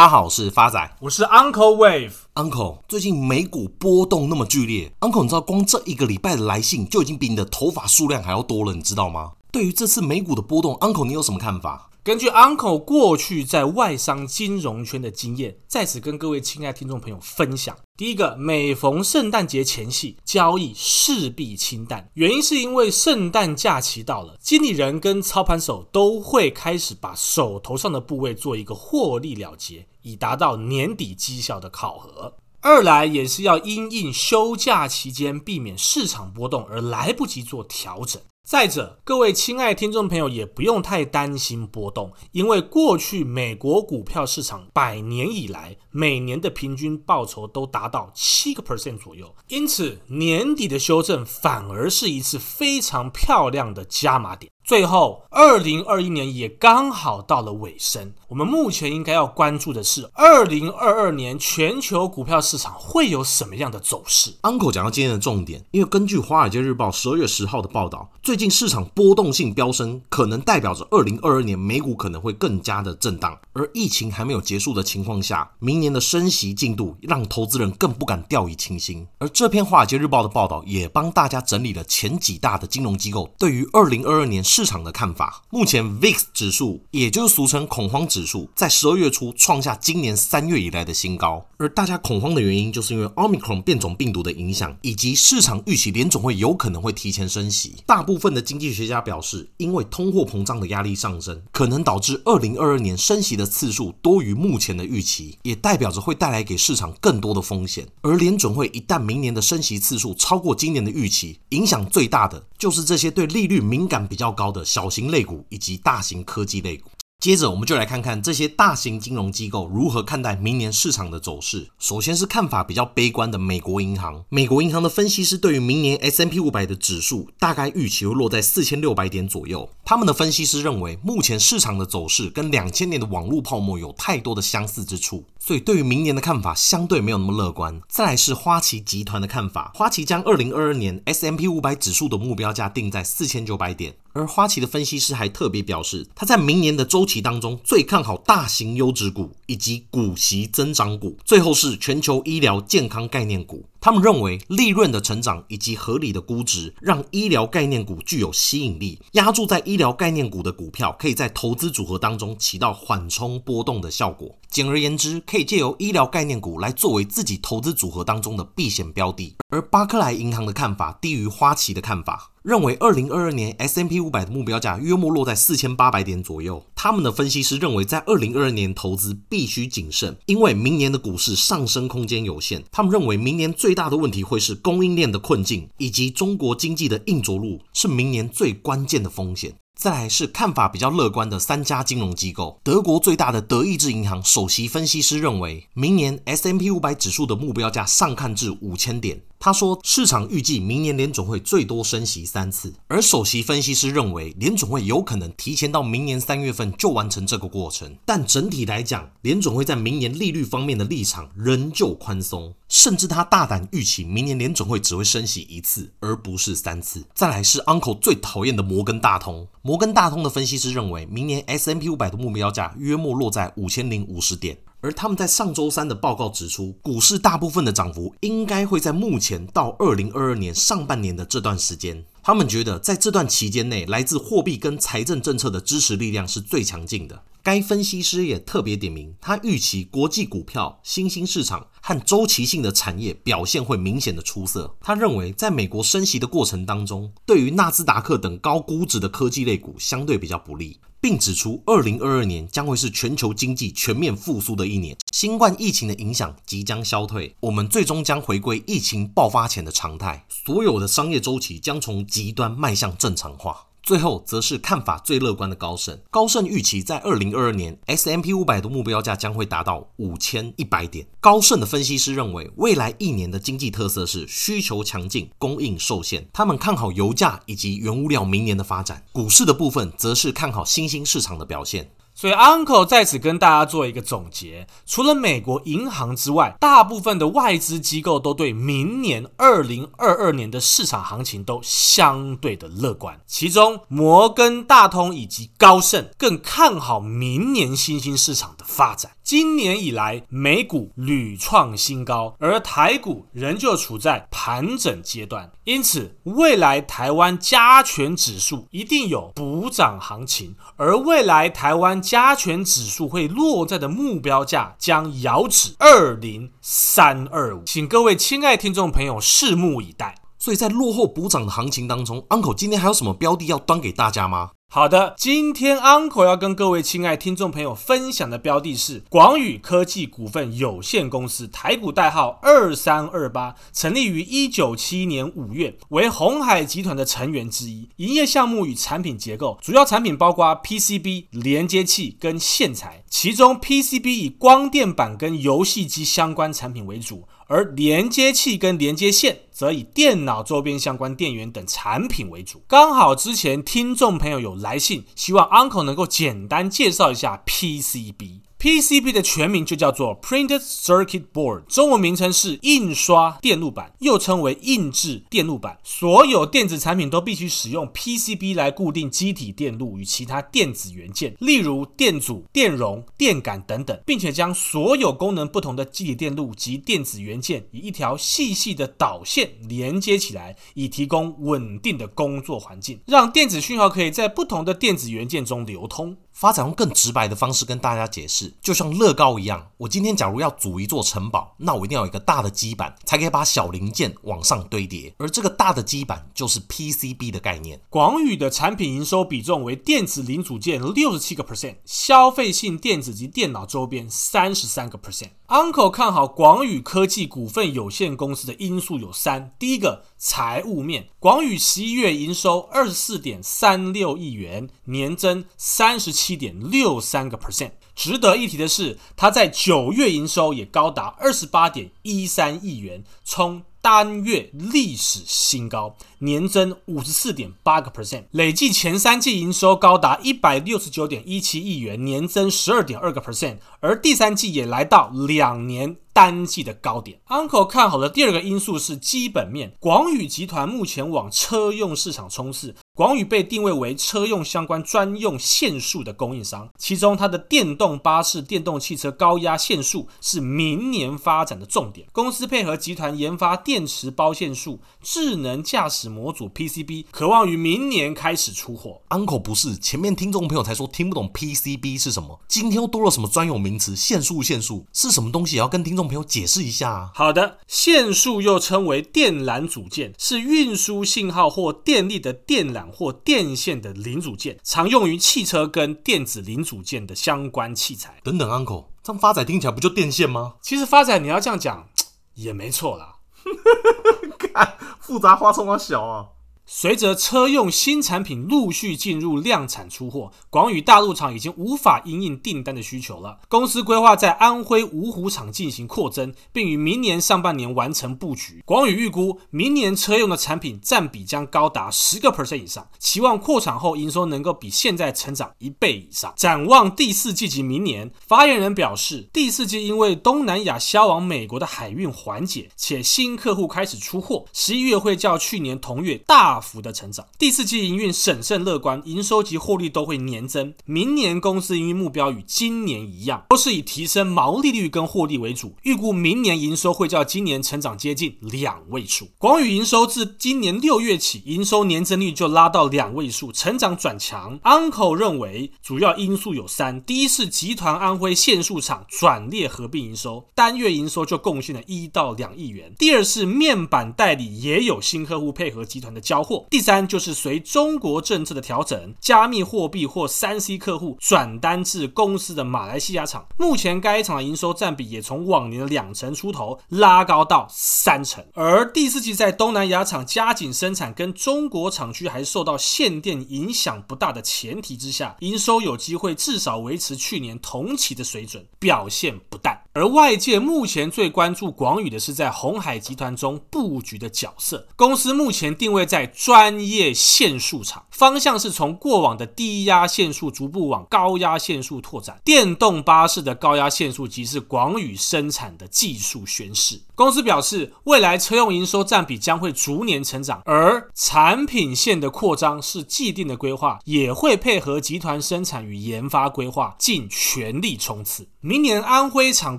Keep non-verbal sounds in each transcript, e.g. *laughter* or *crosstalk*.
大家好，我是发仔，我是 Uncle Wave。Uncle，最近美股波动那么剧烈，Uncle，你知道光这一个礼拜的来信就已经比你的头发数量还要多了，你知道吗？对于这次美股的波动，Uncle，你有什么看法？根据 Uncle 过去在外商金融圈的经验，在此跟各位亲爱听众朋友分享。第一个，每逢圣诞节前夕，交易势必清淡，原因是因为圣诞假期到了，经理人跟操盘手都会开始把手头上的部位做一个获利了结，以达到年底绩效的考核。二来也是要因应休假期间避免市场波动而来不及做调整。再者，各位亲爱听众朋友也不用太担心波动，因为过去美国股票市场百年以来每年的平均报酬都达到七个 percent 左右，因此年底的修正反而是一次非常漂亮的加码点。最后，二零二一年也刚好到了尾声。我们目前应该要关注的是，二零二二年全球股票市场会有什么样的走势？Uncle 讲到今天的重点，因为根据《华尔街日报》十二月十号的报道，最近市场波动性飙升，可能代表着二零二二年美股可能会更加的震荡。而疫情还没有结束的情况下，明年的升息进度让投资人更不敢掉以轻心。而这篇《华尔街日报》的报道也帮大家整理了前几大的金融机构对于二零二二年市市场的看法。目前 VIX 指数，也就是俗称恐慌指数，在十二月初创下今年三月以来的新高。而大家恐慌的原因，就是因为 Omicron 变种病毒的影响，以及市场预期联准会有可能会提前升息。大部分的经济学家表示，因为通货膨胀的压力上升，可能导致二零二二年升息的次数多于目前的预期，也代表着会带来给市场更多的风险。而联准会一旦明年的升息次数超过今年的预期，影响最大的就是这些对利率敏感比较高的小型类股以及大型科技类股。接着，我们就来看看这些大型金融机构如何看待明年市场的走势。首先是看法比较悲观的美国银行，美国银行的分析师对于明年 S&P 500的指数大概预期会落在四千六百点左右。他们的分析师认为，目前市场的走势跟两千年的网络泡沫有太多的相似之处，所以对于明年的看法相对没有那么乐观。再来是花旗集团的看法，花旗将二零二二年 S&P 500指数的目标价定在四千九百点。而花旗的分析师还特别表示，他在明年的周期当中最看好大型优质股以及股息增长股，最后是全球医疗健康概念股。他们认为利润的成长以及合理的估值，让医疗概念股具有吸引力。押注在医疗概念股的股票，可以在投资组合当中起到缓冲波动的效果。简而言之，可以借由医疗概念股来作为自己投资组合当中的避险标的。而巴克莱银行的看法低于花旗的看法，认为二零二二年 S M P 五百的目标价约莫落在四千八百点左右。他们的分析师认为，在二零二二年投资必须谨慎，因为明年的股市上升空间有限。他们认为，明年最大的问题会是供应链的困境，以及中国经济的硬着陆是明年最关键的风险。再来是看法比较乐观的三家金融机构，德国最大的德意志银行首席分析师认为，明年 S M P 500指数的目标价上看至五千点。他说，市场预计明年联准会最多升息三次，而首席分析师认为，联准会有可能提前到明年三月份就完成这个过程。但整体来讲，联准会在明年利率方面的立场仍旧宽松，甚至他大胆预期明年联准会只会升息一次，而不是三次。再来是 Uncle 最讨厌的摩根大通，摩根大通的分析师认为，明年 S&P 500的目标价约莫落在五千零五十点。而他们在上周三的报告指出，股市大部分的涨幅应该会在目前到二零二二年上半年的这段时间。他们觉得在这段期间内，来自货币跟财政政策的支持力量是最强劲的。该分析师也特别点名，他预期国际股票、新兴市场和周期性的产业表现会明显的出色。他认为，在美国升息的过程当中，对于纳斯达克等高估值的科技类股相对比较不利。并指出，二零二二年将会是全球经济全面复苏的一年，新冠疫情的影响即将消退，我们最终将回归疫情爆发前的常态，所有的商业周期将从极端迈向正常化。最后则是看法最乐观的高盛，高盛预期在二零二二年 S M P 五百的目标价将会达到五千一百点。高盛的分析师认为，未来一年的经济特色是需求强劲，供应受限。他们看好油价以及原物料明年的发展。股市的部分则是看好新兴市场的表现。所以，Uncle 在此跟大家做一个总结：除了美国银行之外，大部分的外资机构都对明年二零二二年的市场行情都相对的乐观。其中，摩根大通以及高盛更看好明年新兴市场的发展。今年以来美股屡创新高，而台股仍旧处在盘整阶段，因此未来台湾加权指数一定有补涨行情，而未来台湾加权指数会落在的目标价将遥指二零三二五，请各位亲爱听众朋友拭目以待。所以在落后补涨的行情当中，Uncle 今天还有什么标的要端给大家吗？好的，今天 Uncle 要跟各位亲爱听众朋友分享的标的是广宇科技股份有限公司，台股代号二三二八，成立于一九七一年五月，为鸿海集团的成员之一。营业项目与产品结构，主要产品包括 PCB、连接器跟线材，其中 PCB 以光电板跟游戏机相关产品为主。而连接器跟连接线则以电脑周边相关电源等产品为主。刚好之前听众朋友有来信，希望 Uncle 能够简单介绍一下 PCB。PCB 的全名就叫做 Printed Circuit Board，中文名称是印刷电路板，又称为印制电路板。所有电子产品都必须使用 PCB 来固定机体电路与其他电子元件，例如电阻、电容、电感等等，并且将所有功能不同的机体电路及电子元件以一条细细的导线连接起来，以提供稳定的工作环境，让电子讯号可以在不同的电子元件中流通。发展用更直白的方式跟大家解释，就像乐高一样，我今天假如要组一座城堡，那我一定要有一个大的基板，才可以把小零件往上堆叠。而这个大的基板就是 PCB 的概念。广宇的产品营收比重为电子零组件六十七个 percent，消费性电子及电脑周边三十三个 percent。Uncle 看好广宇科技股份有限公司的因素有三：第一个，财务面，广宇十一月营收二十四点三六亿元，年增三十七点六三个 percent。值得一提的是，它在九月营收也高达二十八点一三亿元，冲单月历史新高，年增五十四点八个 percent，累计前三季营收高达一百六十九点一七亿元，年增十二点二个 percent，而第三季也来到两年单季的高点。Uncle 看好的第二个因素是基本面，广宇集团目前往车用市场冲刺。广宇被定位为车用相关专用线束的供应商，其中它的电动巴士、电动汽车高压线束是明年发展的重点。公司配合集团研发电池包线束、智能驾驶模组 PCB，渴望于明年开始出货。Uncle 不是，前面听众朋友才说听不懂 PCB 是什么，今天又多了什么专有名词？线束线束是什么东西？也要跟听众朋友解释一下啊。好的，线束又称为电缆组件，是运输信号或电力的电缆。或电线的零组件，常用于汽车跟电子零组件的相关器材。等等，Uncle，这样发展听起来不就电线吗？其实发展你要这样讲 *tsk* 也没错啦。*laughs* 看复杂化充啊小啊。随着车用新产品陆续进入量产出货，广宇大陆厂已经无法因应订单的需求了。公司规划在安徽芜湖厂进行扩增，并于明年上半年完成布局。广宇预估明年车用的产品占比将高达十个 percent 以上，期望扩产后营收能够比现在成长一倍以上。展望第四季及明年，发言人表示，第四季因为东南亚销往美国的海运缓解，且新客户开始出货，十一月会较去年同月大幅的成长，第四季营运审慎乐观，营收及获利都会年增。明年公司营运目标与今年一样，都是以提升毛利率跟获利为主。预估明年营收会较今年成长接近两位数。广宇营收自今年六月起，营收年增率就拉到两位数，成长转强。Uncle 认为主要因素有三：第一是集团安徽线束厂转列合并营收，单月营收就贡献了一到两亿元；第二是面板代理也有新客户配合集团的交货。第三就是随中国政策的调整，加密货币或三 C 客户转单至公司的马来西亚厂，目前该厂的营收占比也从往年的两成出头拉高到三成。而第四季在东南亚厂加紧生产，跟中国厂区还受到限电影响不大的前提之下，营收有机会至少维持去年同期的水准，表现不淡。而外界目前最关注广宇的是在鸿海集团中布局的角色。公司目前定位在专业线束厂，方向是从过往的低压线束逐步往高压线束拓展。电动巴士的高压线束即是广宇生产的技术宣示。公司表示，未来车用营收占比将会逐年成长，而产品线的扩张是既定的规划，也会配合集团生产与研发规划，尽全力冲刺。明年安徽厂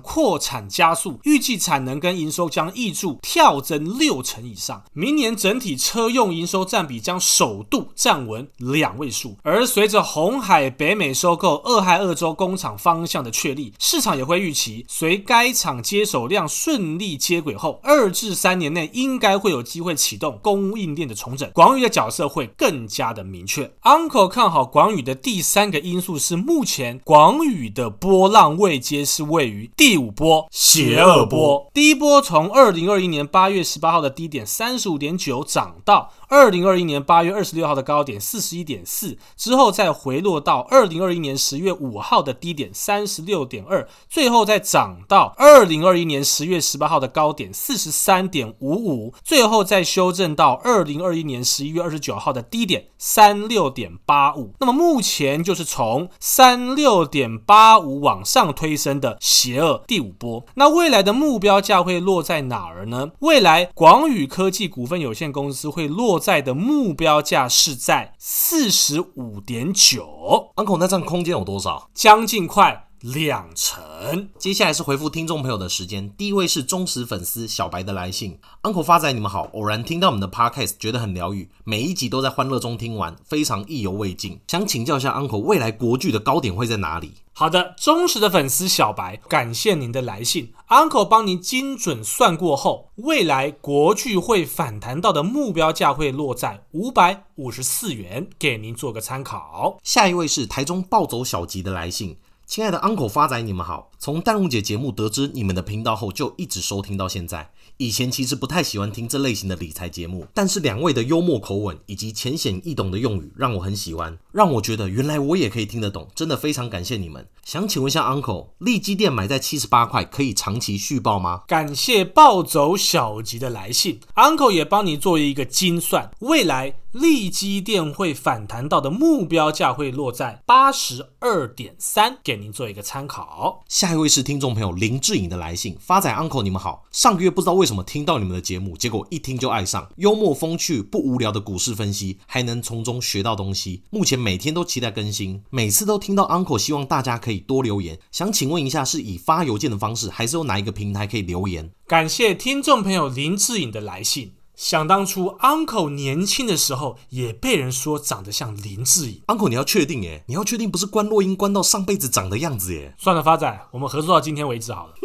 扩产加速，预计产能跟营收将挹注跳增六成以上。明年整体车用营营收占比将首度站稳两位数，而随着红海北美收购俄亥俄州工厂方向的确立，市场也会预期，随该厂接手量顺利接轨后，二至三年内应该会有机会启动供应链的重整，广宇的角色会更加的明确。Uncle 看好广宇的第三个因素是，目前广宇的波浪位阶是位于第五波邪恶波，第一波从二零二一年八月十八号的低点三十五点九涨到二零二一年八月二十六号的高点四十一点四，之后再回落到二零二一年十月五号的低点三十六点二，最后再涨到二零二一年十月十八号的高。点四十三点五五，最后再修正到二零二一年十一月二十九号的低点三六点八五。那么目前就是从三六点八五往上推升的邪恶第五波。那未来的目标价会落在哪儿呢？未来广宇科技股份有限公司会落在的目标价是在四十五点九。Uncle，那这样空间有多少？将近快。两成。接下来是回复听众朋友的时间。第一位是忠实粉丝小白的来信，Uncle 发仔，你们好。偶然听到我们的 Podcast，觉得很疗愈，每一集都在欢乐中听完，非常意犹未尽。想请教一下 Uncle，未来国剧的高点会在哪里？好的，忠实的粉丝小白，感谢您的来信，Uncle 帮您精准算过后，未来国剧会反弹到的目标价会落在五百五十四元，给您做个参考。下一位是台中暴走小吉的来信。亲爱的 Uncle 发仔，你们好！从淡如姐节目得知你们的频道后，就一直收听到现在。以前其实不太喜欢听这类型的理财节目，但是两位的幽默口吻以及浅显易懂的用语让我很喜欢，让我觉得原来我也可以听得懂，真的非常感谢你们。想请问一下 Uncle，利基店买在七十八块可以长期续报吗？感谢暴走小吉的来信，Uncle 也帮你做一个精算，未来。利基电会反弹到的目标价会落在八十二点三，给您做一个参考。下一位是听众朋友林志颖的来信，发仔 uncle 你们好，上个月不知道为什么听到你们的节目，结果一听就爱上，幽默风趣不无聊的股市分析，还能从中学到东西。目前每天都期待更新，每次都听到 uncle 希望大家可以多留言，想请问一下是以发邮件的方式，还是有哪一个平台可以留言？感谢听众朋友林志颖的来信。想当初，uncle 年轻的时候也被人说长得像林志颖。uncle，你要确定耶？你要确定不是关落音关到上辈子长的样子耶？算了，发仔，我们合作到今天为止好了。*laughs*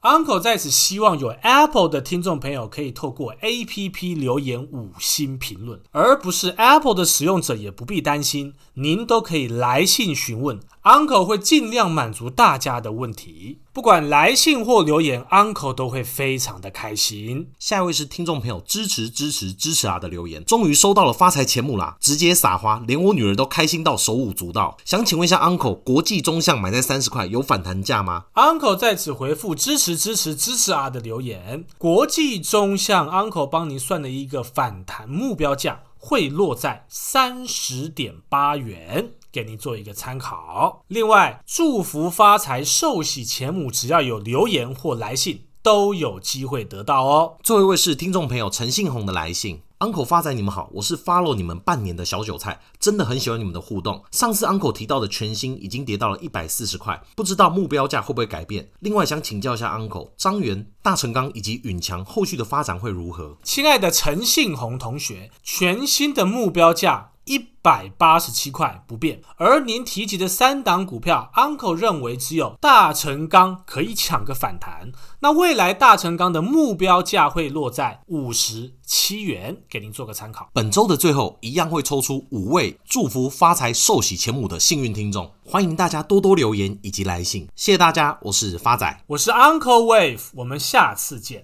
uncle 在此希望有 Apple 的听众朋友可以透过 APP 留言五星评论，而不是 Apple 的使用者也不必担心，您都可以来信询问。Uncle 会尽量满足大家的问题，不管来信或留言，Uncle 都会非常的开心。下一位是听众朋友支持支持支持啊的留言，终于收到了发财钱母啦，直接撒花，连我女儿都开心到手舞足蹈。想请问一下 Uncle，国际中象买在三十块有反弹价吗？Uncle 在此回复支持支持支持啊的留言，国际中象 Uncle 帮您算了一个反弹目标价，会落在三十点八元。给您做一个参考。另外，祝福发财、寿喜钱母，只要有留言或来信，都有机会得到哦。最后一位是听众朋友陈信宏的来信，Uncle 发仔，你们好，我是 follow 你们半年的小韭菜，真的很喜欢你们的互动。上次 Uncle 提到的全新已经跌到了一百四十块，不知道目标价会不会改变？另外想请教一下 Uncle，张元、大成钢以及允强后续的发展会如何？亲爱的陈信宏同学，全新的目标价。一百八十七块不变，而您提及的三档股票，Uncle 认为只有大成钢可以抢个反弹。那未来大成钢的目标价会落在五十七元，给您做个参考。本周的最后，一样会抽出五位祝福发财、寿喜钱母的幸运听众，欢迎大家多多留言以及来信，谢谢大家。我是发仔，我是 Uncle Wave，我们下次见。